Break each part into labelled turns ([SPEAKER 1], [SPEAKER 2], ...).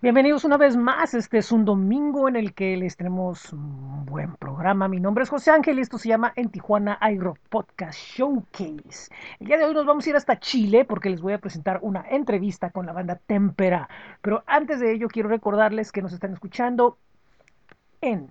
[SPEAKER 1] Bienvenidos una vez más. Este es un domingo en el que les tenemos un buen programa. Mi nombre es José Ángel y esto se llama En Tijuana iRock Podcast Showcase. El día de hoy nos vamos a ir hasta Chile porque les voy a presentar una entrevista con la banda Tempera. Pero antes de ello quiero recordarles que nos están escuchando en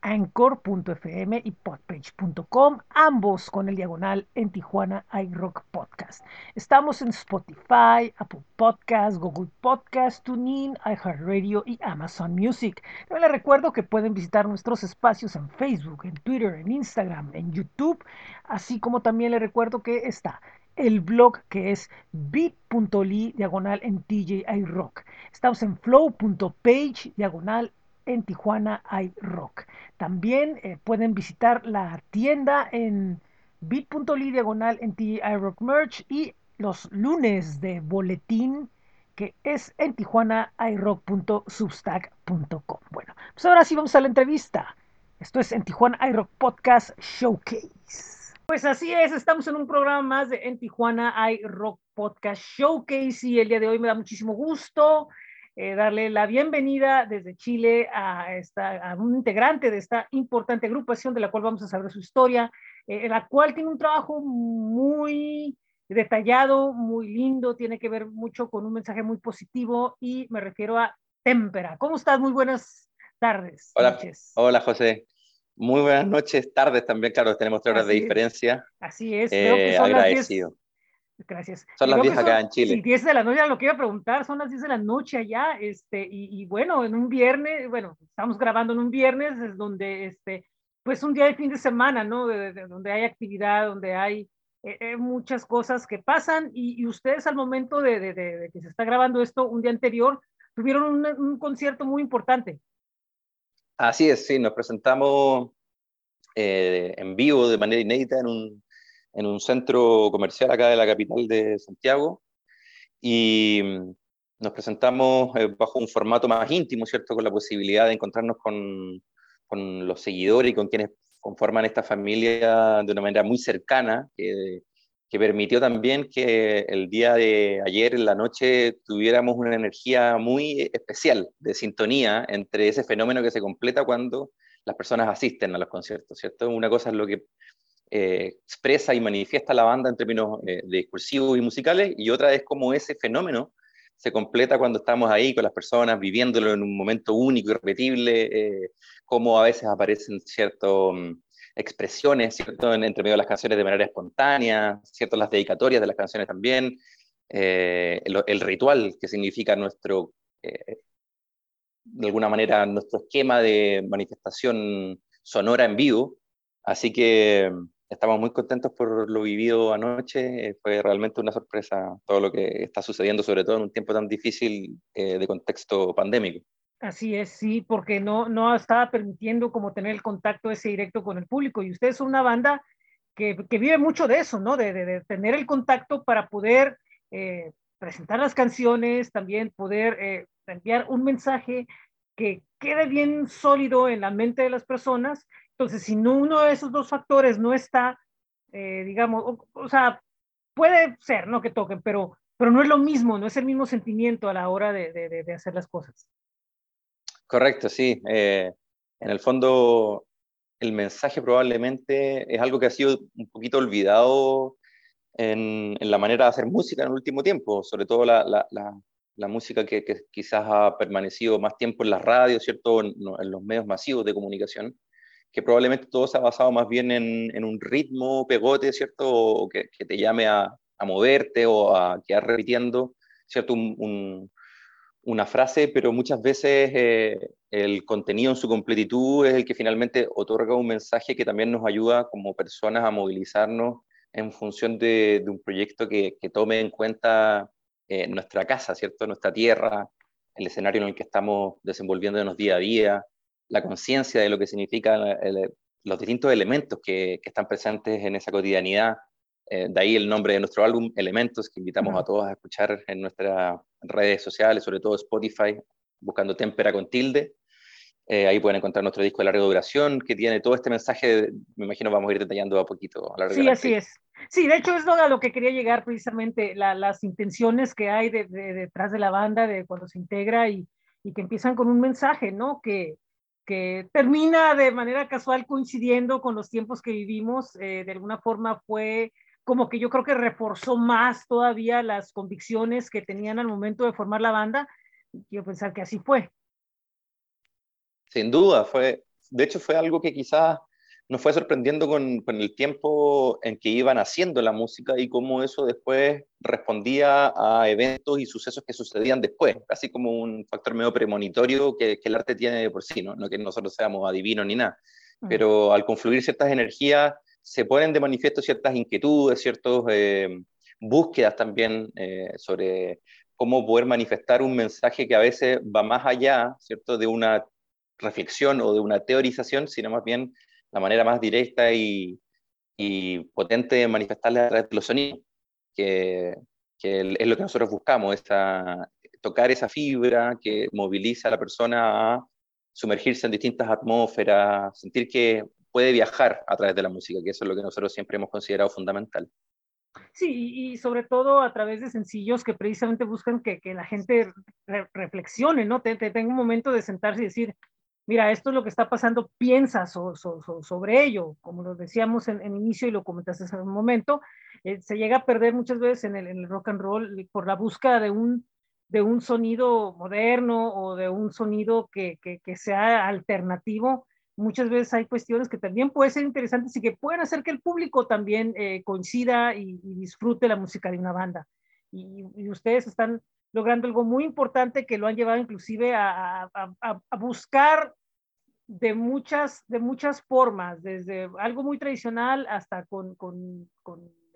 [SPEAKER 1] anchor.fm y podpage.com, ambos con el diagonal en Tijuana iRock Podcast. Estamos en Spotify, Apple Podcast, Google Podcast, TuneIn, iHeartRadio y Amazon Music. También les recuerdo que pueden visitar nuestros espacios en Facebook, en Twitter, en Instagram, en YouTube, así como también les recuerdo que está el blog que es bit.ly diagonal en TJ iRock. Estamos en flow.page diagonal en Tijuana hay rock. También eh, pueden visitar la tienda en bit.ly diagonal en TI Rock Merch y los lunes de boletín que es en Tijuana iRock.substack.com. Bueno, pues ahora sí vamos a la entrevista. Esto es en Tijuana iRock Podcast Showcase. Pues así es, estamos en un programa más de En Tijuana iRock Podcast Showcase y el día de hoy me da muchísimo gusto eh, darle la bienvenida desde Chile a, esta, a un integrante de esta importante agrupación de la cual vamos a saber su historia, eh, la cual tiene un trabajo muy detallado, muy lindo, tiene que ver mucho con un mensaje muy positivo y me refiero a Témpera. ¿Cómo estás? Muy buenas tardes.
[SPEAKER 2] Hola, noches. hola José. Muy buenas noches, tardes también, claro, tenemos tres horas de diferencia.
[SPEAKER 1] Así es,
[SPEAKER 2] eh, agradecido.
[SPEAKER 1] Gracias.
[SPEAKER 2] Son las 10 acá en Chile.
[SPEAKER 1] Sí, 10 de la noche, lo que iba a preguntar, son las 10 de la noche allá, este, y, y, bueno, en un viernes, bueno, estamos grabando en un viernes, es donde, este, pues un día de fin de semana, ¿no? De, de, donde hay actividad, donde hay eh, eh, muchas cosas que pasan, y, y ustedes al momento de, de, que se está grabando esto, un día anterior, tuvieron un, un, concierto muy importante.
[SPEAKER 2] Así es, sí, nos presentamos eh, en vivo de manera inédita en un en un centro comercial acá de la capital de Santiago y mm, nos presentamos eh, bajo un formato más íntimo, ¿cierto? Con la posibilidad de encontrarnos con, con los seguidores y con quienes conforman esta familia de una manera muy cercana, que, que, permitió también que el día de ayer en la noche tuviéramos una energía muy especial de sintonía entre ese fenómeno que se completa cuando las personas asisten a los conciertos, ¿cierto? Una cosa es lo que eh, expresa y manifiesta la banda en términos eh, discursivos y musicales, y otra es cómo ese fenómeno se completa cuando estamos ahí con las personas, viviéndolo en un momento único y repetible, eh, cómo a veces aparecen ciertas um, expresiones, ¿cierto? En, entre medio de las canciones de manera espontánea, ¿cierto? Las dedicatorias de las canciones también, eh, el, el, ritual que significa nuestro, de alguna manera, nuestro esquema de manifestación sonora en vivo. Así que estamos muy contentos por lo vivido anoche. Fue realmente una sorpresa todo lo que está sucediendo, sobre todo en un tiempo tan difícil eh, de contexto pandémico.
[SPEAKER 1] Así es, sí, porque no, no estaba permitiendo como tener el contacto ese directo con el público. Y ustedes son una banda que, que vive mucho de eso, ¿no? De, de, tener el contacto para poder eh, presentar las canciones, también poder eh, enviar un mensaje que quede bien sólido en la mente de las personas entonces, si no, uno de esos dos factores no está, eh, digamos, o, o, sea, puede ser, ¿no? Que toquen, pero, pero no es lo mismo, no es el mismo sentimiento a la hora de, de, de hacer las cosas.
[SPEAKER 2] Correcto, sí. Eh, en el fondo, el mensaje probablemente es algo que ha sido un poquito olvidado en, en la manera de hacer música en el último tiempo, sobre todo la, la, la, la música que, que, quizás ha permanecido más tiempo en las radios, ¿cierto? En, en los medios masivos de comunicación que probablemente todo se ha basado más bien en, un ritmo pegote, ¿cierto? O que, te llame a, moverte o a quedar repitiendo, ¿cierto? Un, un, una frase, pero muchas veces eh, el contenido en su completitud es el que finalmente otorga un mensaje que también nos ayuda como personas a movilizarnos en función de, un proyecto que, que, tome en cuenta eh, nuestra casa, ¿cierto? Nuestra tierra, el escenario en el que estamos desenvolviéndonos día a día, la conciencia de lo que significan los distintos elementos que, que, están presentes en esa cotidianidad. Eh, de ahí el nombre de nuestro álbum, Elementos, que invitamos uh -huh. a todos a escuchar en nuestras redes sociales, sobre todo Spotify, buscando Témpera con tilde. Eh, ahí pueden encontrar nuestro disco de larga duración, que tiene todo este mensaje, me imagino vamos a ir detallando a poquito. A
[SPEAKER 1] sí, así es. Sí, de hecho es a lo que quería llegar precisamente, la, las intenciones que hay de, de, detrás de la banda, de cuando se integra y, y que empiezan con un mensaje, ¿no? Que, que termina de manera casual coincidiendo con los tiempos que vivimos, eh, de alguna forma fue como que yo creo que reforzó más todavía las convicciones que tenían al momento de formar la banda. Quiero pensar que así fue.
[SPEAKER 2] Sin duda, fue, de hecho fue algo que quizás nos fue sorprendiendo con, con, el tiempo en que iban haciendo la música y cómo eso después respondía a eventos y sucesos que sucedían después, así como un factor medio premonitorio que, que el arte tiene de por sí, ¿no? no que nosotros seamos adivinos ni nada, mm. pero al confluir ciertas energías se ponen de manifiesto ciertas inquietudes, ciertas eh, búsquedas también eh, sobre cómo poder manifestar un mensaje que a veces va más allá, ¿cierto?, de una reflexión o de una teorización, sino más bien la manera más directa y, potente de manifestarle a través de los sonidos, que, es lo que nosotros buscamos, esa, tocar esa fibra que moviliza a la persona a sumergirse en distintas atmósferas, sentir que puede viajar a través de la música, que eso es lo que nosotros siempre hemos considerado fundamental.
[SPEAKER 1] Sí, y sobre todo a través de sencillos que precisamente buscan que, la gente reflexione, ¿no? Te, tenga un momento de sentarse y decir, mira, esto es lo que está pasando, piensa sobre ello, como lo decíamos en, inicio y lo comentaste hace un momento, eh, se llega a perder muchas veces en el, rock and roll por la búsqueda de un, de un sonido moderno o de un sonido que, sea alternativo. Muchas veces hay cuestiones que también pueden ser interesantes y que pueden hacer que el público también eh, coincida y, disfrute la música de una banda. Y, ustedes están logrando algo muy importante que lo han llevado inclusive a, buscar de muchas, de muchas formas, desde algo muy tradicional hasta con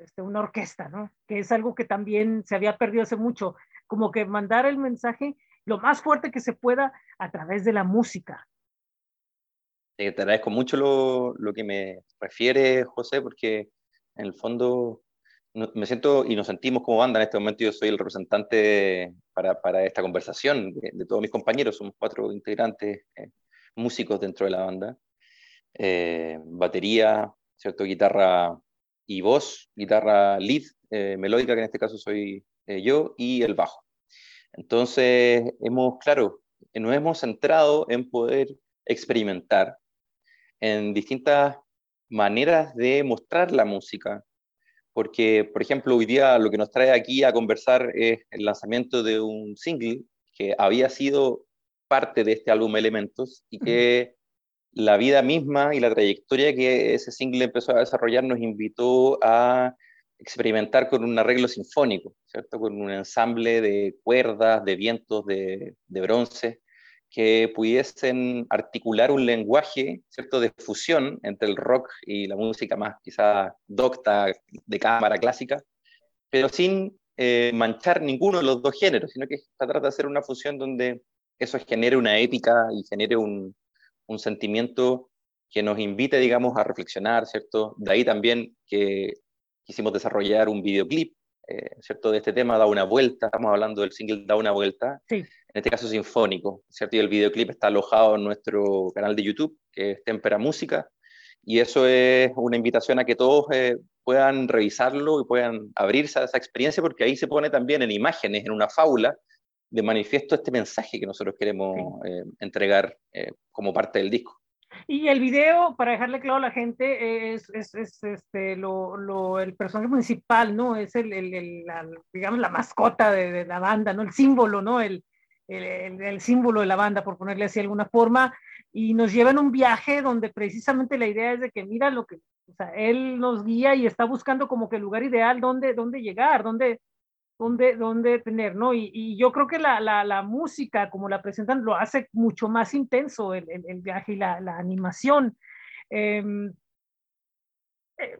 [SPEAKER 1] este, una orquesta, ¿no? Que es algo que también se había perdido hace mucho, como que mandar el mensaje lo más fuerte que se pueda a través de la música.
[SPEAKER 2] te agradezco mucho lo, lo que me refiere, José, porque en el fondo me siento y nos sentimos como banda en este momento. Yo soy el representante para, para esta conversación de, todos mis compañeros, somos cuatro integrantes eh, músicos dentro de la banda. Eh, batería, ¿cierto? guitarra y voz, guitarra lead, eh, melódica, que en este caso soy yo, y el bajo. Entonces, hemos, claro, nos hemos centrado en poder experimentar en distintas maneras de mostrar la música, porque, por ejemplo, hoy día lo que nos trae aquí a conversar es el lanzamiento de un single que había sido parte de este álbum Elementos y que la vida misma y la trayectoria que ese single empezó a desarrollar nos invitó a experimentar con un arreglo sinfónico, ¿cierto? Con un ensamble de cuerdas, de vientos, de, de bronce, que pudiesen articular un lenguaje, ¿cierto?, de fusión entre el rock y la música más quizá docta de cámara clásica, pero sin eh, manchar ninguno de los dos géneros, sino que se trata de hacer una fusión donde eso genere una épica y genere un, un sentimiento que nos invite, digamos, a reflexionar, ¿cierto? De ahí también que quisimos desarrollar un videoclip eh, ¿cierto? De este tema, da una vuelta, estamos hablando del single Da una vuelta, en este caso sinfónico, ¿cierto? Y el videoclip está alojado en nuestro canal de YouTube, que es Tempera Música, y eso es una invitación a que todos eh, puedan revisarlo y puedan abrirse a esa experiencia, porque ahí se pone también en imágenes, en una fábula, de manifiesto este mensaje que nosotros queremos eh, entregar como parte del disco.
[SPEAKER 1] Y el video, para dejarle claro a la gente, es, es, es este, lo, lo, el personaje principal, ¿no? Es el, el, la, digamos, la mascota de, de, la banda, ¿no? El símbolo, ¿no? El, el, símbolo de la banda, por ponerle así de alguna forma. Y nos lleva en un viaje donde precisamente la idea es de que mira lo que, o sea, él nos guía y está buscando como que el lugar ideal donde, donde llegar, donde, dónde, dónde tener, ¿no? Y, y, yo creo que la, la, la, música, como la presentan, lo hace mucho más intenso el, el, el viaje y la, la animación. Em, eh,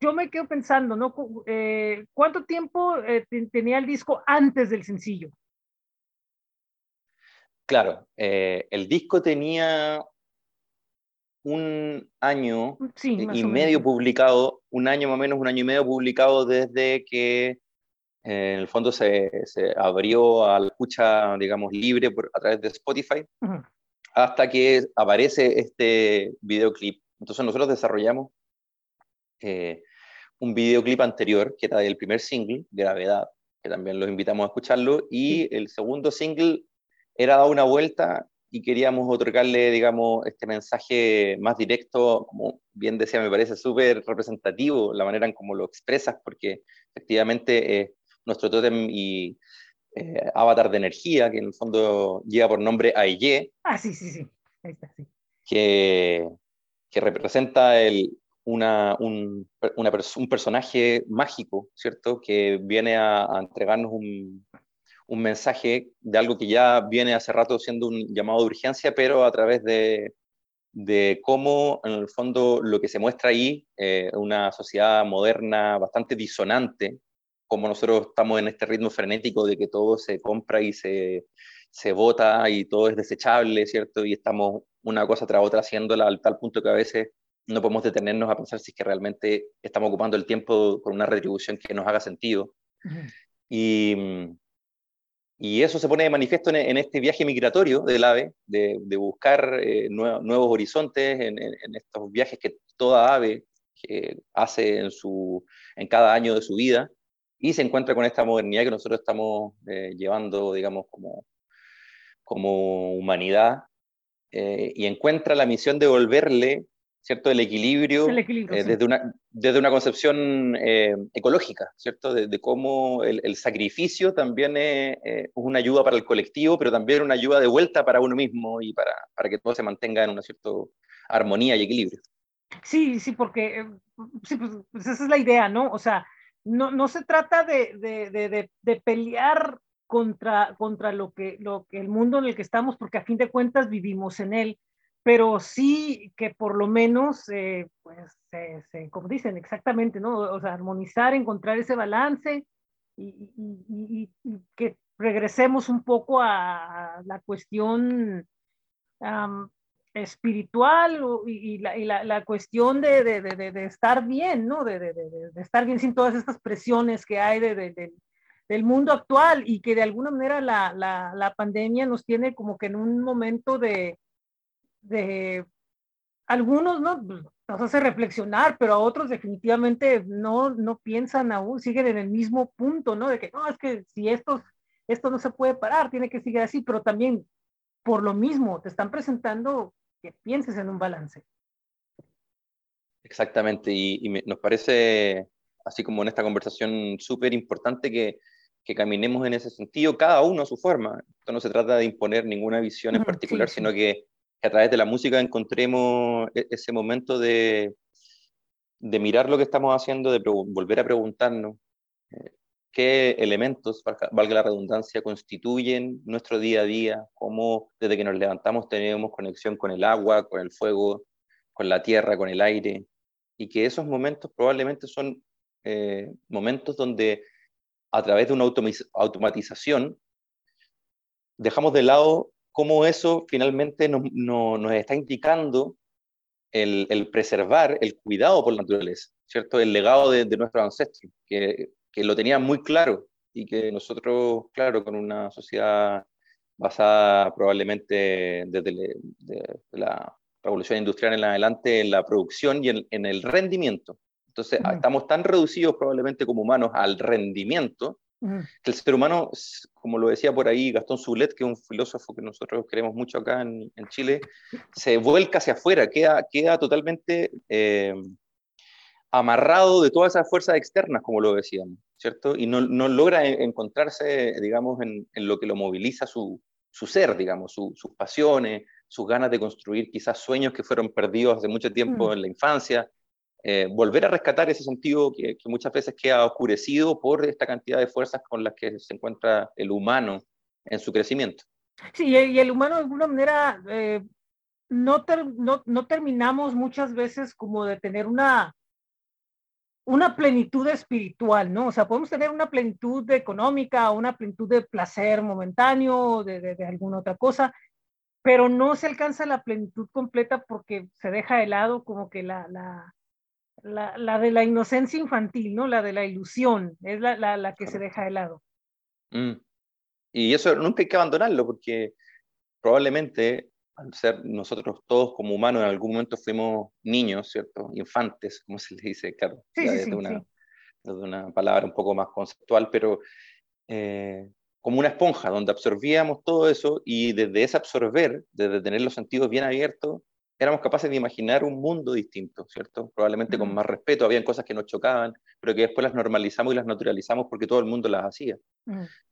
[SPEAKER 1] yo me quedo pensando, ¿no? Eh, ¿Cuánto tiempo eh, tenía el disco antes del sencillo?
[SPEAKER 2] Claro, el disco tenía un año y medio publicado, un año más o menos, un año y medio publicado desde que en el fondo se, se abrió a la escucha, digamos, libre por, a través de Spotify, hasta que aparece este videoclip. Entonces nosotros desarrollamos eh, un videoclip anterior, que era del primer single, Gravedad, que también los invitamos a escucharlo, y el segundo single era Dar una vuelta y queríamos otorgarle, digamos, este mensaje más directo, como bien decía, me parece súper representativo la manera en cómo lo expresas, porque efectivamente eh, nuestro tótem y eh, avatar de energía, que en el fondo lleva por nombre Aye.
[SPEAKER 1] Ah, sí, sí, sí. Ahí está, sí.
[SPEAKER 2] Que, que representa el, una, un, un, personaje mágico, ¿cierto? Que viene a, a entregarnos un, un, mensaje de algo que ya viene hace rato siendo un llamado de urgencia, pero a través de, de cómo, en el fondo, lo que se muestra ahí, eh, una sociedad moderna bastante disonante, como nosotros estamos en este ritmo frenético de que todo se compra y se, se vota y todo es desechable, ¿cierto? Y estamos una cosa tras otra haciéndola al tal punto que a veces no podemos detenernos a pensar si es que realmente estamos ocupando el tiempo con una retribución que nos haga sentido. Uh -huh. y, y, eso se pone de manifiesto en, en, este viaje migratorio del ave, de, de buscar eh, nuevos, nuevos horizontes, en, en, en, estos viajes que toda ave que hace en, su, en cada año de su vida y se encuentra con esta modernidad que nosotros estamos eh, llevando, digamos, como, como humanidad, eh, y encuentra la misión de volverle, ¿cierto?, el equilibrio,
[SPEAKER 1] el equilibrio
[SPEAKER 2] eh,
[SPEAKER 1] sí.
[SPEAKER 2] desde, una, desde una concepción eh, ecológica, ¿cierto?, de, de cómo el, el, sacrificio también es, es, una ayuda para el colectivo, pero también una ayuda de vuelta para uno mismo y para, para que todo se mantenga en una cierta armonía y equilibrio.
[SPEAKER 1] Sí, sí, porque sí, pues, pues esa es la idea, ¿no? O sea, no, no se trata de, de, de, de, pelear contra, contra lo, que, lo que el mundo en el que estamos, porque a fin de cuentas vivimos en él, pero sí que por lo menos, eh, pues, se, se, como dicen exactamente, ¿no? O sea, armonizar, encontrar ese balance y, y, y, y que regresemos un poco a, la cuestión um, espiritual y, la, la, la, cuestión de, de, de, de, estar bien, ¿no? De, estar bien sin todas estas presiones que hay del mundo actual y que de alguna manera la, la, pandemia nos tiene como que en un momento de, algunos, ¿no? Nos hace reflexionar, pero a otros definitivamente no, no piensan aún, siguen en el mismo punto, ¿no? De que no, es que si esto, esto no se puede parar, tiene que seguir así, pero también por lo mismo te están presentando que pienses en un balance.
[SPEAKER 2] Exactamente, y, y me, nos parece, así como en esta conversación, súper importante que, que, caminemos en ese sentido, cada uno a su forma. Esto no se trata de imponer ninguna visión en particular, sí, sí. sino que, que, a través de la música encontremos e, ese momento de, de mirar lo que estamos haciendo, de volver a preguntarnos eh, qué elementos, valga la redundancia, constituyen nuestro día a día, cómo desde que nos levantamos tenemos conexión con el agua, con el fuego, con la tierra, con el aire, y que esos momentos probablemente son eh, momentos donde a través de una automatización dejamos de lado cómo eso finalmente nos, no, nos está indicando el, el, preservar, el cuidado por la naturaleza, ¿cierto? El legado de, de nuestros ancestros, que que lo tenían muy claro y que nosotros, claro, con una sociedad basada probablemente desde le, de la revolución industrial en adelante en la producción y en, en el rendimiento. Entonces, uh -huh. estamos tan reducidos probablemente como humanos al rendimiento el ser humano, como lo decía por ahí Gastón Zulet, que es un filósofo que nosotros queremos mucho acá en, en Chile, se vuelca hacia afuera, queda, queda totalmente eh, amarrado de todas esas fuerzas externas, como lo decíamos, ¿cierto? Y no, no logra encontrarse, digamos, en, en, lo que lo moviliza su, su ser, digamos, su, sus pasiones, sus ganas de construir quizás sueños que fueron perdidos hace mucho tiempo mm. en la infancia, eh, volver a rescatar ese sentido que, que, muchas veces queda oscurecido por esta cantidad de fuerzas con las que se encuentra el humano en su crecimiento.
[SPEAKER 1] Sí, y el humano de alguna manera eh, no, ter, no, no terminamos muchas veces como de tener una una plenitud espiritual, ¿no? O sea, podemos tener una plenitud económica, una plenitud de placer momentáneo, de, de, de, alguna otra cosa, pero no se alcanza la plenitud completa porque se deja de lado como que la, la, la, la de la inocencia infantil, ¿no? La de la ilusión, es la, la, la que se deja de lado.
[SPEAKER 2] Mm. Y eso nunca hay que abandonarlo porque probablemente al ser nosotros todos como humanos en algún momento fuimos niños, ¿cierto? Infantes, como se le dice, claro,
[SPEAKER 1] sí, sí,
[SPEAKER 2] desde,
[SPEAKER 1] sí,
[SPEAKER 2] una, desde, una, palabra un poco más conceptual, pero eh, como una esponja, donde absorbíamos todo eso y desde ese absorber, desde tener los sentidos bien abiertos, éramos capaces de imaginar un mundo distinto, ¿cierto? Probablemente con más respeto, habían cosas que nos chocaban, pero que después las normalizamos y las naturalizamos porque todo el mundo las hacía.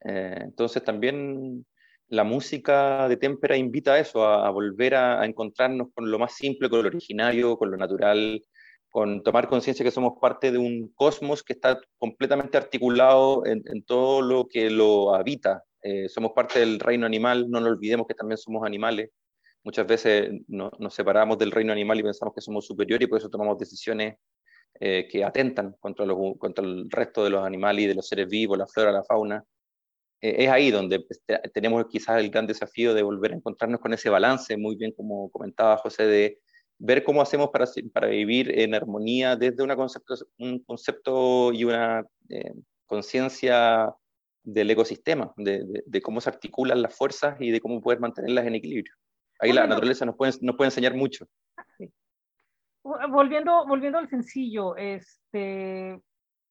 [SPEAKER 2] Eh, entonces también la música de témpera invita a eso, a, volver a, encontrarnos con lo más simple, con lo originario, con lo natural, con tomar conciencia que somos parte de un cosmos que está completamente articulado en, todo lo que lo habita. Eh, somos parte del reino animal, no nos olvidemos que también somos animales. Muchas veces nos separamos del reino animal y pensamos que somos superiores y por eso tomamos decisiones eh, que atentan contra, los, contra el resto de los animales y de los seres vivos, la flora, la fauna. Eh, es ahí donde pues, tenemos quizás el gran desafío de volver a encontrarnos con ese balance, muy bien como comentaba José, de ver cómo hacemos para, para vivir en armonía desde una concepto, un concepto y una eh, conciencia del ecosistema, de, de, cómo se articulan las fuerzas y de cómo poder mantenerlas en equilibrio. Ahí la naturaleza nos puede, nos puede enseñar mucho.
[SPEAKER 1] Volviendo, volviendo al sencillo, este,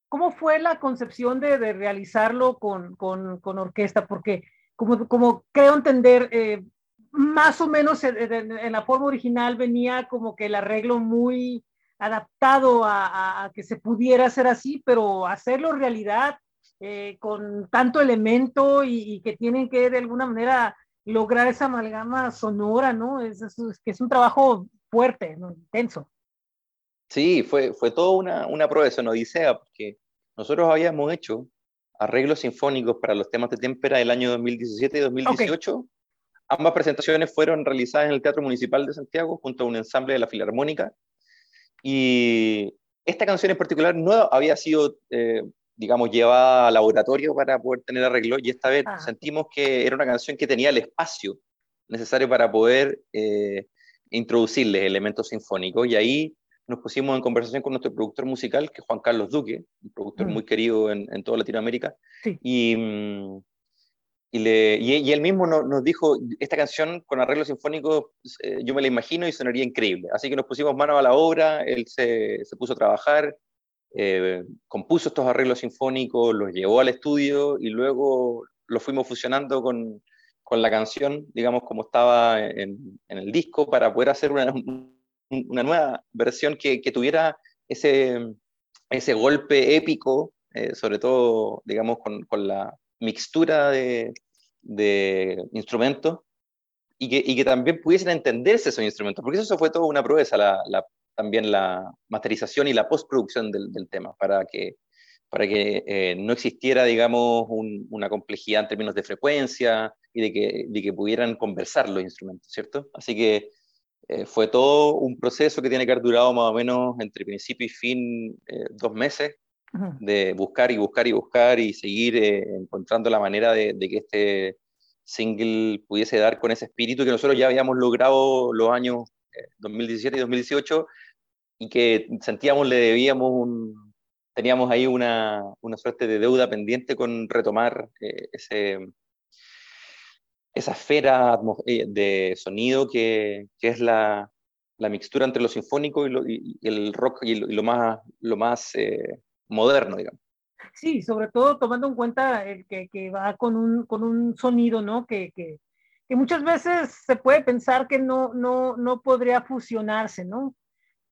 [SPEAKER 1] ¿cómo fue la concepción de, de realizarlo con, con, con, orquesta? Porque como, como creo entender, eh, más o menos en, la forma original venía como que el arreglo muy adaptado a, que se pudiera hacer así, pero hacerlo realidad eh, con tanto elemento y, que tienen que de alguna manera lograr esa amalgama sonora, ¿no? Es, que es un trabajo fuerte, intenso.
[SPEAKER 2] Sí, fue, fue toda una, una prueba, odisea, porque nosotros habíamos hecho arreglos sinfónicos para los temas de témpera del año 2017 y 2018. Ambas presentaciones fueron realizadas en el Teatro Municipal de Santiago junto a un ensamble de la Filarmónica. Y esta canción en particular no había sido, eh, digamos, llevada al laboratorio para poder tener arreglo y esta vez ah. sentimos que era una canción que tenía el espacio necesario para poder eh, introducirles elementos sinfónicos y ahí nos pusimos en conversación con nuestro productor musical, que es Juan Carlos Duque, un productor mm. muy querido en, en toda Latinoamérica, y, mm, y, le, y, él mismo nos dijo, esta canción con arreglo sinfónico, eh, yo me la imagino y sonaría increíble. Así que nos pusimos mano a la obra, él se, se puso a trabajar, eh, compuso estos arreglos sinfónicos, los llevó al estudio y luego los fuimos fusionando con, con la canción, digamos, como estaba en, el disco, para poder hacer una, una nueva versión que, que, tuviera ese, ese golpe épico, eh, sobre todo, digamos, con, con la mixtura de, de instrumentos y que, y que, también pudiesen entenderse esos instrumentos, porque eso fue toda una proeza, la, también la masterización y la postproducción del, del tema, para que, para que eh, no existiera, digamos, una complejidad en términos de frecuencia y de que, de que pudieran conversar los instrumentos, ¿cierto? Así que eh, fue todo un proceso que tiene que haber durado más o menos entre principio y fin eh, dos meses, de buscar y buscar y buscar y seguir eh, encontrando la manera de, que este single pudiese dar con ese espíritu que nosotros ya habíamos logrado los años 2017 eh, y 2018 y que sentíamos le debíamos un, teníamos ahí una, una suerte de deuda pendiente con retomar eh, ese, esa esfera de sonido que, que es la, la, mixtura entre lo sinfónico y, el rock y lo, más, lo más moderno, digamos.
[SPEAKER 1] Sí, sobre todo tomando en cuenta el que, que va con un, con un sonido, ¿no? Que, que, que, muchas veces se puede pensar que no, no, no podría fusionarse, ¿no?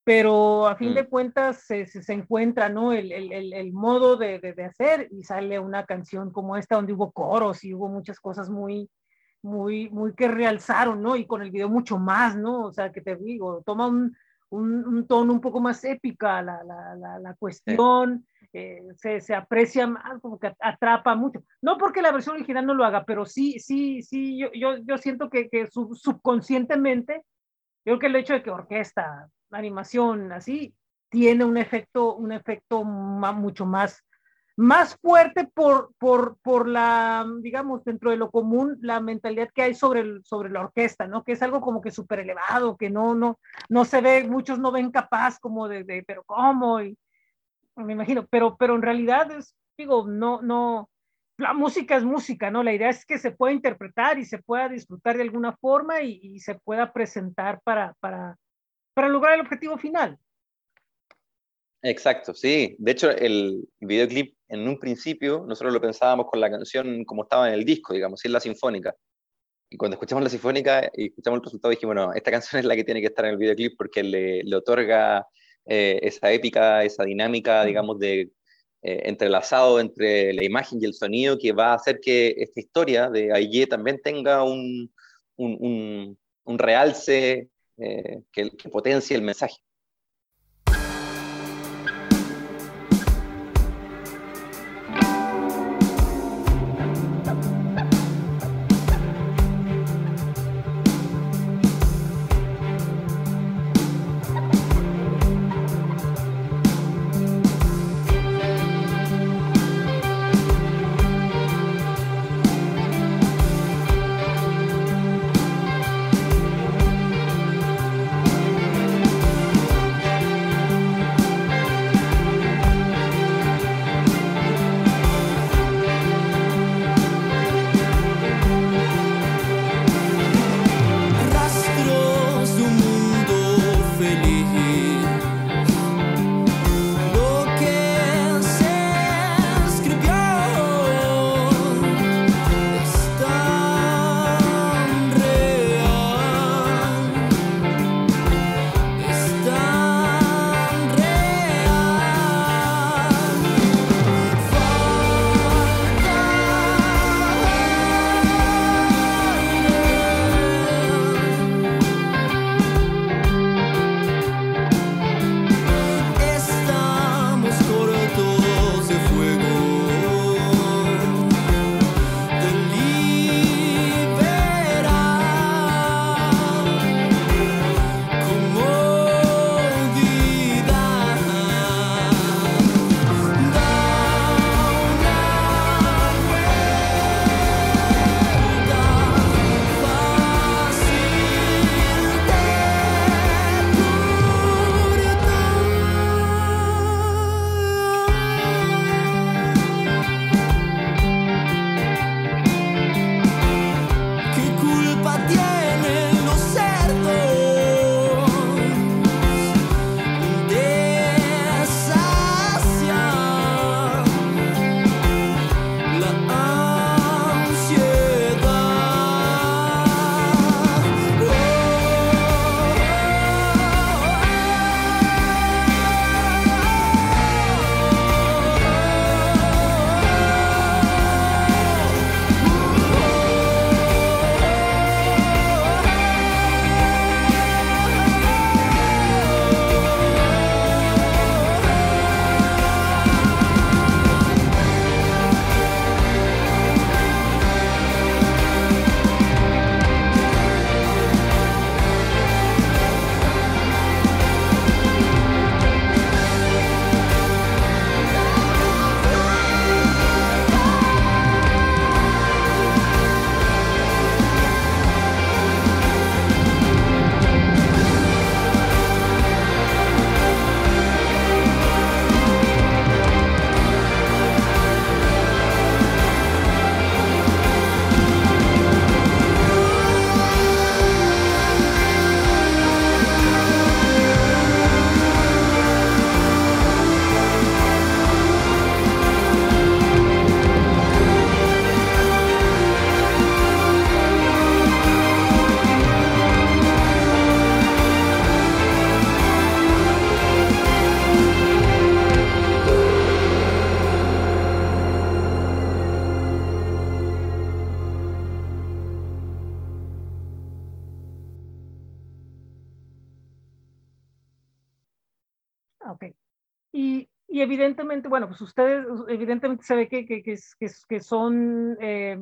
[SPEAKER 1] Pero a fin de mm. cuentas se, se, encuentra, ¿no? El, el, el modo de, de, de, hacer y sale una canción como esta donde hubo coros y hubo muchas cosas muy, muy, muy que realzaron, ¿no? Y con el video mucho más, ¿no? O sea, que te digo, toma un, un, tono un poco más épica la, la, la, la cuestión, eh, se, se, aprecia más, como que atrapa mucho. No porque la versión original no lo haga, pero sí, sí, sí, yo, yo, yo siento que, que subconscientemente, creo que el hecho de que orquesta, animación, así, tiene un efecto, un efecto mucho más más fuerte por, por, por la, digamos, dentro de lo común, la mentalidad que hay sobre, el, sobre la orquesta, ¿no? Que es algo como que súper elevado, que no, no, no se ve, muchos no ven capaz como de, de, pero ¿cómo? Y me imagino, pero, pero en realidad es, digo, no, no, la música es música, ¿no? La idea es que se pueda interpretar y se pueda disfrutar de alguna forma y, y se pueda presentar para, para, para lograr el objetivo final.
[SPEAKER 3] Exacto, sí. De hecho, el videoclip en un principio nosotros lo pensábamos con la canción como estaba en el disco, digamos, sin la sinfónica. Y cuando escuchamos la sinfónica y escuchamos el resultado dijimos, bueno, esta canción es la que tiene que estar en el videoclip porque le, le otorga eh, esa épica, esa dinámica, digamos, de eh, entrelazado entre la imagen y el sonido que va a hacer que esta historia de Aye también tenga un, un, un, realce eh, que, que potencie el mensaje.
[SPEAKER 1] Bueno, pues ustedes evidentemente se ve que, que, que, que son, eh,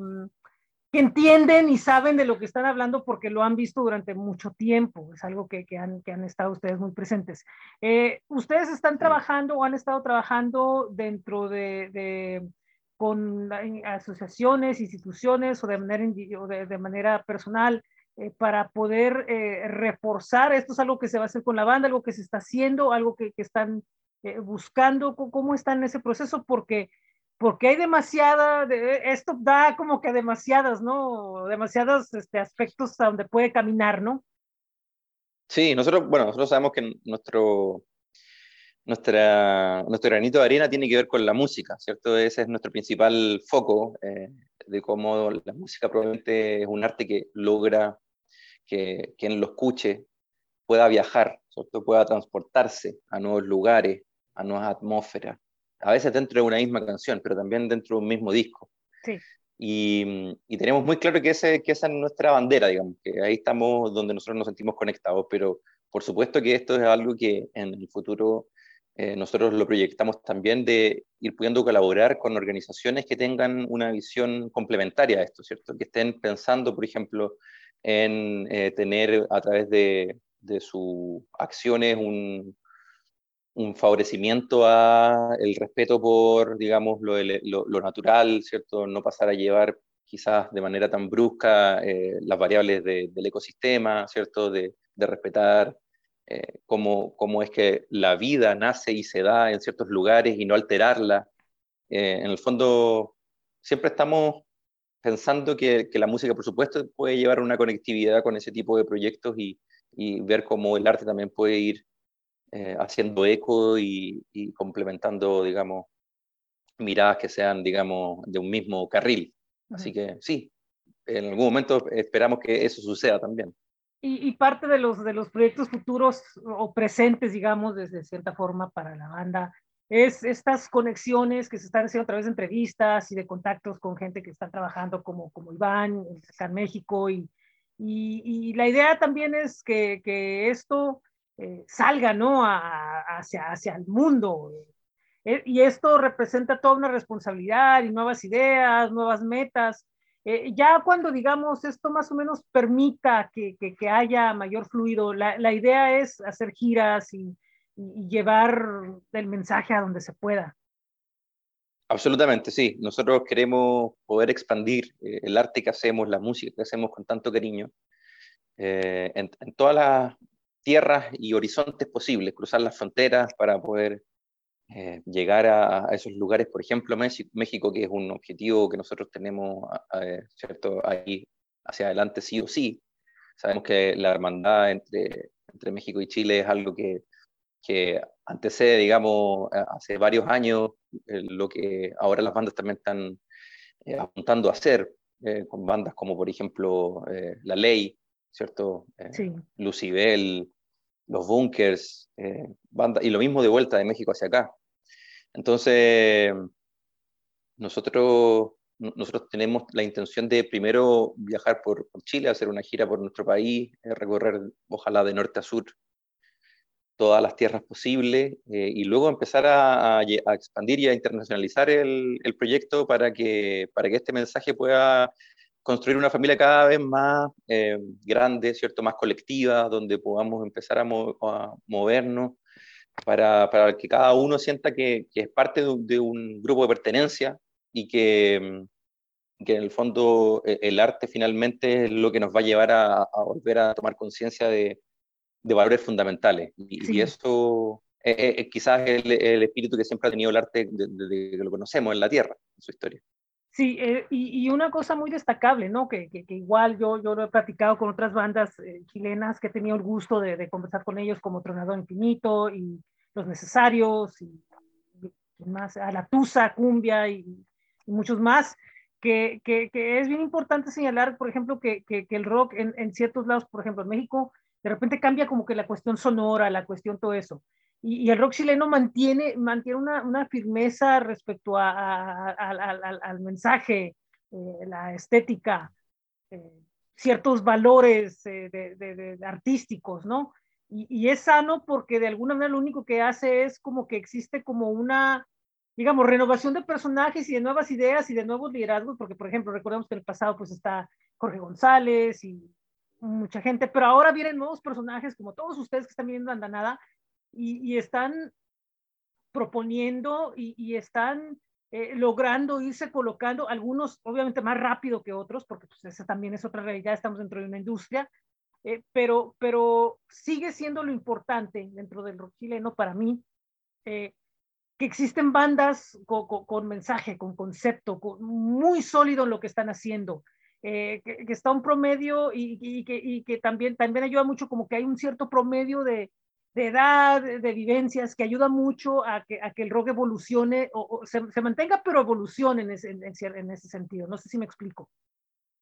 [SPEAKER 1] que entienden y saben de lo que están hablando porque lo han visto durante mucho tiempo, es algo que, han, han estado ustedes muy presentes. Eh, ¿Ustedes están trabajando o han estado trabajando dentro de, de con asociaciones, instituciones o de manera, o de, de manera personal? Eh, para poder eh, reforzar, esto es algo que se va a hacer con la banda, algo que se está haciendo, algo que, que están eh, buscando cómo están en ese proceso, porque, porque hay demasiada, de, esto da como que demasiadas, ¿no? Demasiados este, aspectos a donde puede caminar, ¿no?
[SPEAKER 3] Sí, nosotros, bueno, nosotros sabemos que nuestro,
[SPEAKER 2] nuestra, nuestro granito de arena tiene que ver con la música, ¿cierto? Ese es nuestro principal foco eh, de cómo la música probablemente es un arte que logra que quien lo escuche pueda viajar, ¿cierto? pueda transportarse a nuevos lugares, a nuevas atmósferas, a veces dentro de una misma canción, pero también dentro de un mismo disco.
[SPEAKER 1] Sí.
[SPEAKER 2] Y, y, tenemos muy claro que, ese, que esa es nuestra bandera, digamos, que ahí estamos donde nosotros nos sentimos conectados, pero por supuesto que esto es algo que en el futuro eh, nosotros lo proyectamos también de ir pudiendo colaborar con organizaciones que tengan una visión complementaria a esto, ¿cierto? Que estén pensando, por ejemplo, en eh, tener a través de, de sus acciones un, un favorecimiento a el respeto por, digamos, lo, lo, natural, ¿cierto? No pasar a llevar quizás de manera tan brusca eh, las variables del ecosistema, ¿cierto? De, de respetar eh, cómo, cómo, es que la vida nace y se da en ciertos lugares y no alterarla. Eh, en el fondo, siempre estamos pensando que, que, la música, por supuesto, puede llevar una conectividad con ese tipo de proyectos y, y ver cómo el arte también puede ir eh, haciendo eco y, complementando, digamos, miradas que sean, digamos, de un mismo carril. Así que sí, en algún momento esperamos que eso suceda también.
[SPEAKER 1] Y, parte de los, de los proyectos futuros o presentes, digamos, desde cierta forma para la banda, es estas conexiones que se están haciendo a través de entrevistas y de contactos con gente que está trabajando como, como Iván, en México. Y, y, y la idea también es que, que esto eh, salga ¿no? hacia, hacia el mundo. Eh, y esto representa toda una responsabilidad y nuevas ideas, nuevas metas. Eh, ya cuando, digamos, esto más o menos permita que, que, haya mayor fluido, la, la, idea es hacer giras y, llevar el mensaje a donde se pueda.
[SPEAKER 2] Absolutamente, sí. Nosotros queremos poder expandir el arte que hacemos, la música que hacemos con tanto cariño, en, en, todas las tierras y horizontes posibles, cruzar las fronteras para poder eh, llegar a, esos lugares, por ejemplo, México, que es un objetivo que nosotros tenemos, ¿cierto? Ahí hacia adelante sí o sí. Sabemos que la hermandad entre, entre México y Chile es algo que, que antecede, digamos, hace varios años lo que ahora las bandas también están eh, apuntando a hacer, eh, con bandas como, por ejemplo, La Ley, ¿cierto? Sí. Lucibel, los bunkers, eh, y lo mismo de vuelta de México hacia acá. Entonces, nosotros, nosotros tenemos la intención de primero viajar por, Chile, hacer una gira por nuestro país, eh, recorrer, ojalá de norte a sur, todas las tierras posibles, eh, y luego empezar a, expandir y a internacionalizar el, el, proyecto para que, para que este mensaje pueda construir una familia cada vez más eh, grande, ¿cierto? Más colectiva, donde podamos empezar a, movernos para, para, que cada uno sienta que, que es parte de un, grupo de pertenencia y que, que, en el fondo e, el arte finalmente es lo que nos va a llevar a, volver a tomar conciencia de, de, valores fundamentales. Y, eso es, e, e, quizás el, el, espíritu que siempre ha tenido el arte desde que lo conocemos en la Tierra, en su historia.
[SPEAKER 1] Sí, eh, y, y, una cosa muy destacable, ¿no? Que, que, igual yo, yo lo he platicado con otras bandas eh, chilenas que he tenido el gusto de, conversar con ellos, como Tronador Infinito y Los Necesarios, y, más, a la Tusa, Cumbia y, muchos más, que, que, es bien importante señalar, por ejemplo, que, el rock en, en, ciertos lados, por ejemplo, en México, de repente cambia como que la cuestión sonora, la cuestión todo eso y, el rock chileno mantiene, mantiene una, una firmeza respecto a, al mensaje, eh, la estética, eh, ciertos valores eh, de, de, artísticos, ¿no? Y, y, es sano porque de alguna manera lo único que hace es como que existe como una, digamos, renovación de personajes y de nuevas ideas y de nuevos liderazgos, porque por ejemplo, recordemos que en el pasado pues está Jorge González y mucha gente, pero ahora vienen nuevos personajes como todos ustedes que están viendo Andanada, y, están proponiendo y, están eh, logrando irse colocando, algunos obviamente más rápido que otros, porque pues, esa también es otra realidad, estamos dentro de una industria, eh, pero, pero sigue siendo lo importante dentro del rock chileno para mí, eh, que existen bandas con, mensaje, con concepto, muy sólido en lo que están haciendo, que, que, está un promedio y, y, que, y, que, también, también ayuda mucho como que hay un cierto promedio de, de edad, de vivencias, que ayuda mucho a que, a que el rock evolucione o, se, mantenga, pero evolucione en ese, en, ese sentido. No sé si me explico.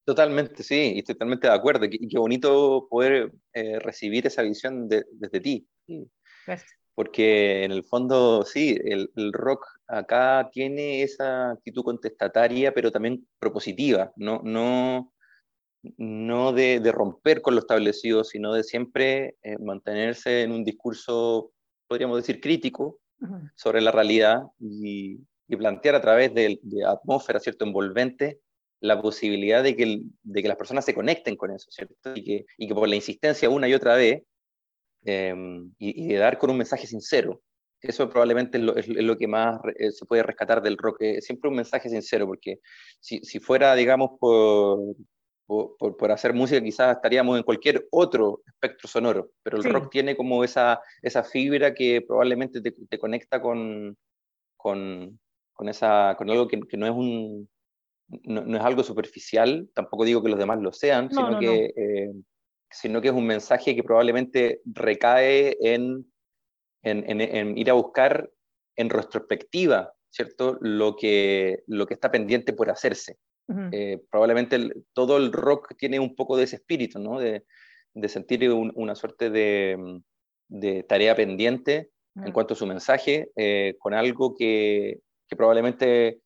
[SPEAKER 2] Totalmente, sí, y totalmente de acuerdo. Y qué, bonito poder eh, recibir esa visión desde ti. Gracias. Porque en el fondo, sí, el, el, rock acá tiene esa actitud contestataria, pero también propositiva. No, no, no de, romper con lo establecido, sino de siempre eh, mantenerse en un discurso, podríamos decir, crítico sobre la realidad y, plantear a través de, atmósfera, ¿cierto?, envolvente, la posibilidad de que, de que las personas se conecten con eso, ¿cierto? Y que, y que por la insistencia una y otra vez, em, y, de dar con un mensaje sincero, eso probablemente es lo, que más eh, se puede rescatar del rock, siempre un mensaje sincero, porque si, si fuera, digamos, por, por, hacer música quizás estaríamos en cualquier otro espectro sonoro, pero el rock tiene como esa, esa fibra que probablemente te, conecta con, con, con, esa, con algo que, no, es un, no, es algo superficial, tampoco digo que los demás lo sean, sino, que, eh, sino que es un mensaje que probablemente recae en, en, en, ir a buscar en retrospectiva, ¿cierto? Lo que, lo que está pendiente por hacerse. Eh, probablemente todo el rock tiene un poco de ese espíritu, ¿no? De, de sentir una suerte de, de, tarea pendiente en cuanto a su mensaje, eh, con algo que, que, probablemente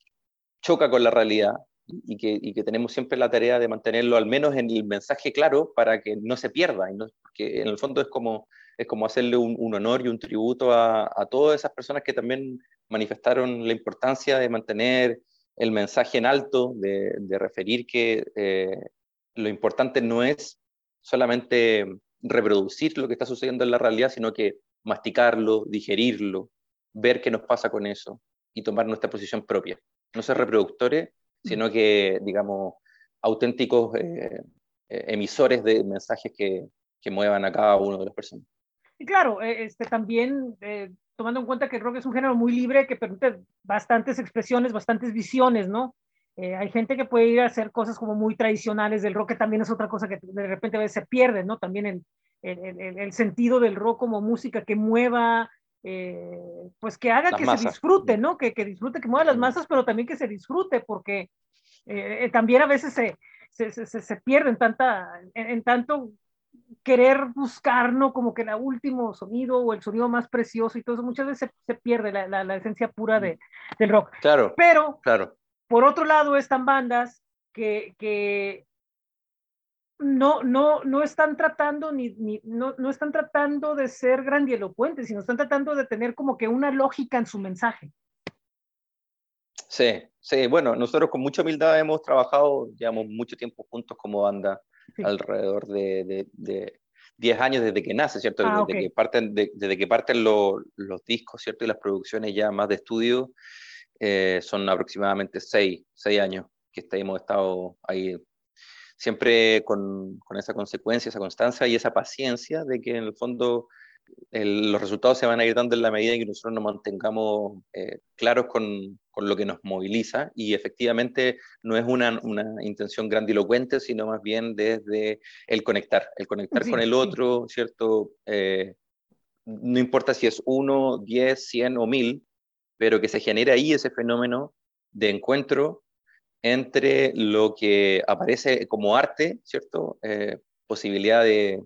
[SPEAKER 2] choca con la realidad y que, y que, tenemos siempre la tarea de mantenerlo al menos en el mensaje claro para que no se pierda, y porque en el fondo es como, es como hacerle un, un honor y un tributo a, a todas esas personas que también manifestaron la importancia de mantener el mensaje en alto de, referir que eh, lo importante no es solamente reproducir lo que está sucediendo en la realidad, sino que masticarlo, digerirlo, ver qué nos pasa con eso y tomar nuestra posición propia. No ser reproductores, mm. sino que, digamos, auténticos eh, eh, emisores de mensajes que, que, muevan a cada uno de las personas.
[SPEAKER 1] Y claro, este, también tomando en cuenta que el rock es un género muy libre que permite bastantes expresiones, bastantes visiones, ¿no? Eh, hay gente que puede ir a hacer cosas como muy tradicionales del rock, que también es otra cosa que de repente a veces se pierde, ¿no? También el, el, el sentido del rock como música que mueva, eh, pues que haga que se disfrute, ¿no? Que, que, disfrute, que mueva las masas, pero también que se disfrute, porque eh, también a veces se, se, se, se pierde en, tanta, en tanto querer buscar, ¿no? Como que el último sonido o el sonido más precioso y todo eso, muchas veces se, pierde la, la, esencia pura de, del rock.
[SPEAKER 2] Claro.
[SPEAKER 1] Pero,
[SPEAKER 2] claro.
[SPEAKER 1] por otro lado, están bandas que, que no, no, no están tratando ni, ni no, no, están tratando de ser grandielocuentes, sino están tratando de tener como que una lógica en su mensaje.
[SPEAKER 2] Sí, sí, bueno, nosotros con mucha humildad hemos trabajado, llevamos mucho tiempo juntos como banda alrededor de, de, 10 años desde que nace, ¿cierto? Ah, desde, que parten, desde que parten los discos, ¿cierto? Y las producciones ya más de estudio, eh, son aproximadamente 6, 6 años que hemos estado ahí siempre con, con, esa consecuencia, esa constancia y esa paciencia de que en el fondo los resultados se van a ir dando en la medida en que nosotros nos mantengamos eh, claros con, con, lo que nos moviliza y efectivamente no es una, una, intención grandilocuente, sino más bien desde el conectar, el conectar con el otro, ¿cierto? Eh, no importa si es uno, diez, cien o mil, pero que se genere ahí ese fenómeno de encuentro entre lo que aparece como arte, ¿cierto? Eh, posibilidad de,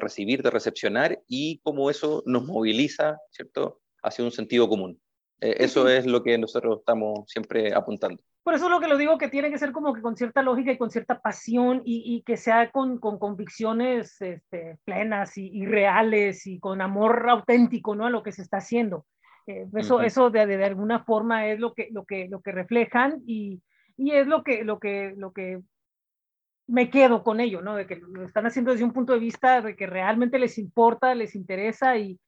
[SPEAKER 2] recibir, de recepcionar y cómo eso nos moviliza, ¿cierto?, hacia un sentido común. Eh, eso es lo que nosotros estamos siempre apuntando.
[SPEAKER 1] Por eso es lo que lo digo, que tiene que ser como que con cierta lógica y con cierta pasión y, que sea con, convicciones este, plenas y, reales y con amor auténtico, ¿no? A lo que se está haciendo. Eh, eso, eso de, de, alguna forma es lo que, lo que, lo que reflejan y, y es lo que, lo que, lo que me quedo con ello, ¿no? De que lo están haciendo desde un punto de vista de que realmente les importa, les interesa y,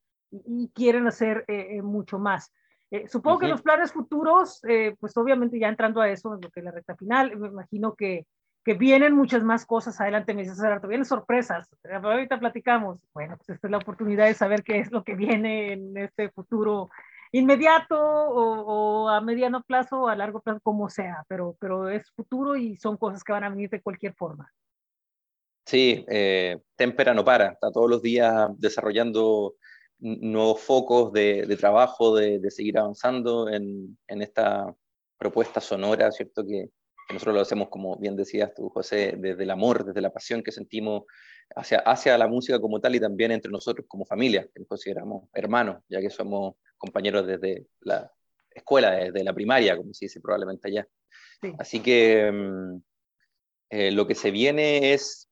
[SPEAKER 1] quieren hacer eh, eh, mucho más. Eh, supongo que los planes futuros, pues obviamente ya entrando a eso, en lo que es la recta final, me imagino que, que vienen muchas más cosas adelante, me dices, vienen sorpresas, ahorita platicamos, bueno, pues esta es la oportunidad de saber qué es lo que viene en este futuro inmediato o, a mediano plazo o a largo plazo, como sea, pero, pero es futuro y son cosas que van a venir de cualquier forma.
[SPEAKER 2] Sí, eh, Tempera no para, está todos los días desarrollando nuevos focos de, trabajo, de, seguir avanzando en, esta propuesta sonora, ¿cierto? Que, nosotros lo hacemos, como bien decías tú, José, desde el amor, desde la pasión que sentimos hacia, hacia la música como tal y también entre nosotros como familia, que nos consideramos hermanos, ya que somos compañeros desde la escuela, desde la primaria, como se dice probablemente allá. Así que mm, eh, lo que se viene es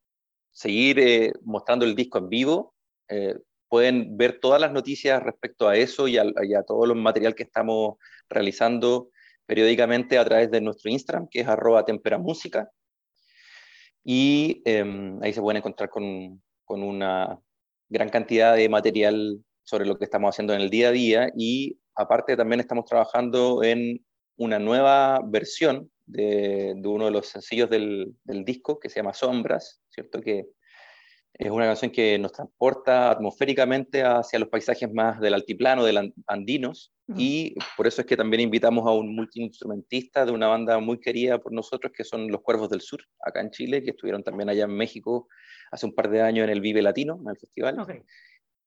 [SPEAKER 2] seguir eh, mostrando el disco en vivo. Eh, pueden ver todas las noticias respecto a eso y a, todo el material que estamos realizando periódicamente a través de nuestro Instagram, que es arroba temperamúsica. Y em, ahí se pueden encontrar con, con, una gran cantidad de material sobre lo que estamos haciendo en el día a día. Y aparte también estamos trabajando en una nueva versión de, uno de los sencillos del, del, disco que se llama Sombras, ¿cierto? Que es una canción que nos transporta atmosféricamente hacia los paisajes más del altiplano, del andinos, y por eso es que también invitamos a un multiinstrumentista de una banda muy querida por nosotros, que son Los Cuervos del Sur, acá en Chile, que estuvieron también allá en México hace un par de años en el Vive Latino, en el festival.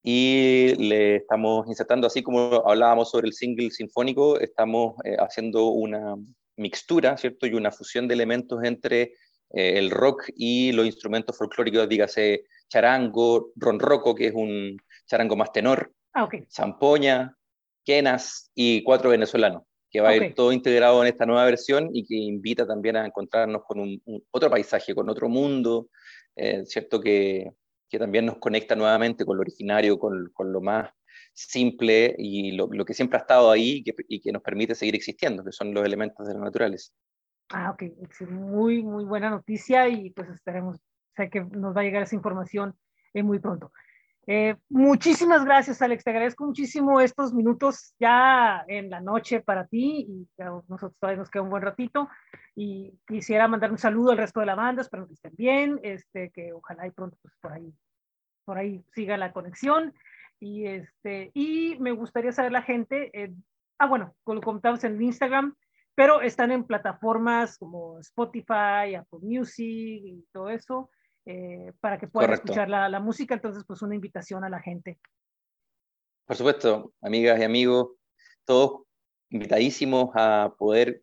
[SPEAKER 2] Y le estamos insertando, así como hablábamos sobre el single sinfónico, estamos eh, haciendo una mixtura, ¿cierto? Y una fusión de elementos entre eh, el rock y los instrumentos folclóricos, dígase charango, ronroco, que es un charango más tenor,
[SPEAKER 1] ah,
[SPEAKER 2] zampoña, quenas y cuatro venezolanos, que va a ir todo integrado en esta nueva versión y que invita también a encontrarnos con un, otro paisaje, con otro mundo, eh, ¿cierto? Que, que, también nos conecta nuevamente con lo originario, con, con lo más simple y lo, lo, que siempre ha estado ahí y que, y que, nos permite seguir existiendo, que son los elementos de los naturales.
[SPEAKER 1] Ah, ok, muy, muy buena noticia y pues esperemos sé que nos va a llegar esa información eh, muy pronto. Eh, muchísimas gracias, Alex. Te agradezco muchísimo estos minutos ya en la noche para ti y nosotros todavía nos queda un buen ratito. Y quisiera mandar un saludo al resto de la banda, espero que estén bien, este, que ojalá y pronto pues, por, ahí, por ahí siga la conexión. Y, este, y me gustaría saber la gente, eh, ah, bueno, lo comentamos en Instagram, pero están en plataformas como Spotify, Apple Music y todo eso. Eh, para que puedan escuchar la, la, música. Entonces, pues una invitación a la gente.
[SPEAKER 2] Por supuesto, amigas y amigos, todos invitadísimos a poder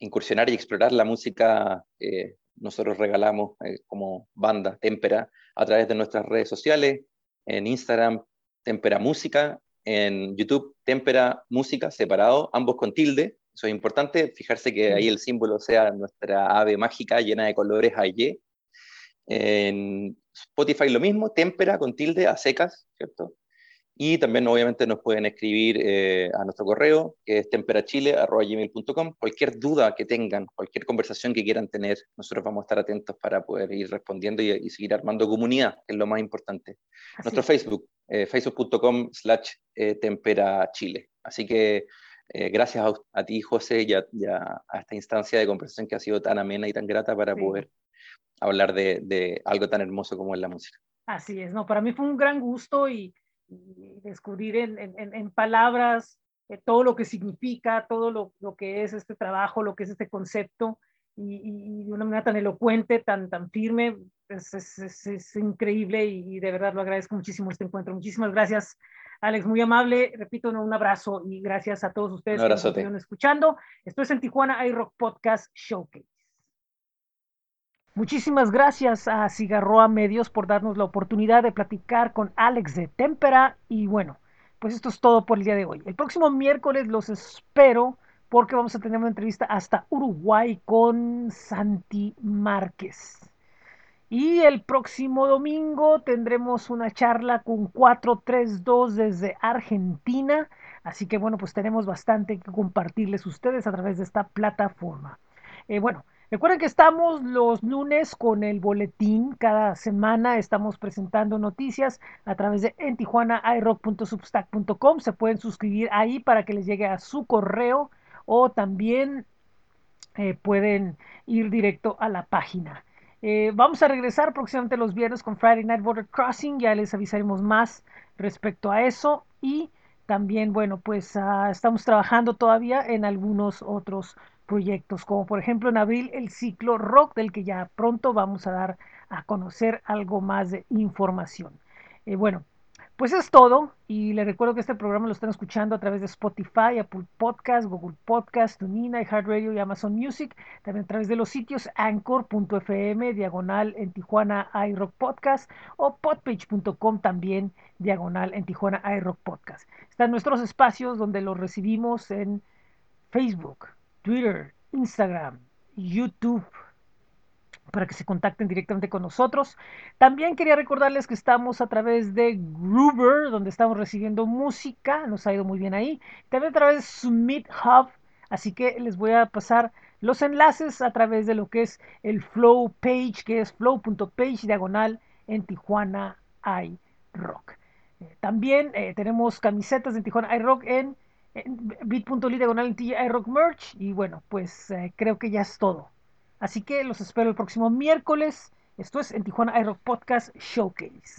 [SPEAKER 2] incursionar y explorar la música que nosotros regalamos eh, como banda Tempera a través de nuestras redes sociales, en Instagram Tempera Música, en YouTube Tempera Música separado, ambos con tilde. Eso es importante, fijarse que ahí el símbolo sea nuestra ave mágica llena de colores AY, en Spotify lo mismo, témpera con tilde a secas, ¿cierto? Y también obviamente nos pueden escribir eh, a nuestro correo, que es temperachile.com. Cualquier duda que tengan, cualquier conversación que quieran tener, nosotros vamos a estar atentos para poder ir respondiendo y, seguir armando comunidad, que es lo más importante. Nuestro Facebook, eh, facebook.com slash eh, temperachile. Así que gracias a, ti, José, y a, a, esta instancia de conversación que ha sido tan amena y tan grata para poder hablar de, algo tan hermoso como es la música.
[SPEAKER 1] Así es, no, para mí fue un gran gusto y, descubrir en, palabras eh, todo lo que significa, todo lo, que es este trabajo, lo que es este concepto y, de una manera tan elocuente, tan, tan firme, es, es, increíble y, de verdad lo agradezco muchísimo este encuentro. Muchísimas gracias. Alex, muy amable. Repito, un abrazo y gracias a todos ustedes que nos estuvieron escuchando. Esto es en Tijuana iRock Podcast Showcase. Muchísimas gracias a Cigarroa Medios por darnos la oportunidad de platicar con Alex de Tempera. Y bueno, pues esto es todo por el día de hoy. El próximo miércoles los espero porque vamos a tener una entrevista hasta Uruguay con Santi Márquez. Y el próximo domingo tendremos una charla con 432 desde Argentina. Así que bueno, pues tenemos bastante que compartirles ustedes a través de esta plataforma. Eh, bueno, Recuerden que estamos los lunes con el boletín. Cada semana estamos presentando noticias a través de en Se pueden suscribir ahí para que les llegue a su correo o también eh, pueden ir directo a la página. Eh, vamos a regresar próximamente los viernes con Friday Night Border Crossing. Ya les avisaremos más respecto a eso. Y también, bueno, pues ah, estamos trabajando todavía en algunos otros proyectos, como por ejemplo en abril el ciclo rock, del que ya pronto vamos a dar a conocer algo más de información. Eh, bueno, pues es todo. Y les recuerdo que este programa lo están escuchando a través de Spotify, Apple Podcast, Google Podcast, TuneIn, iHeartRadio y Amazon Music. También a través de los sitios anchor.fm, diagonal en Tijuana iRock Podcast o podpage.com también, diagonal en Tijuana iRock Podcast. Están nuestros espacios donde los recibimos en Facebook, Twitter, Instagram, YouTube para que se contacten directamente con nosotros. También quería recordarles que estamos a través de Groover, donde estamos recibiendo música, nos ha ido muy bien ahí. También a través de Summit Hub, así que les voy a pasar los enlaces a través de lo que es el Flow Page, que es flow.page diagonal en Tijuana iRock. Eh, también eh, tenemos camisetas de Tijuana iRock en, en bit.ly Merch. Y bueno, pues eh, creo que ya es todo. Así que los espero el próximo miércoles. Esto es en Tijuana iRock Podcast Showcase.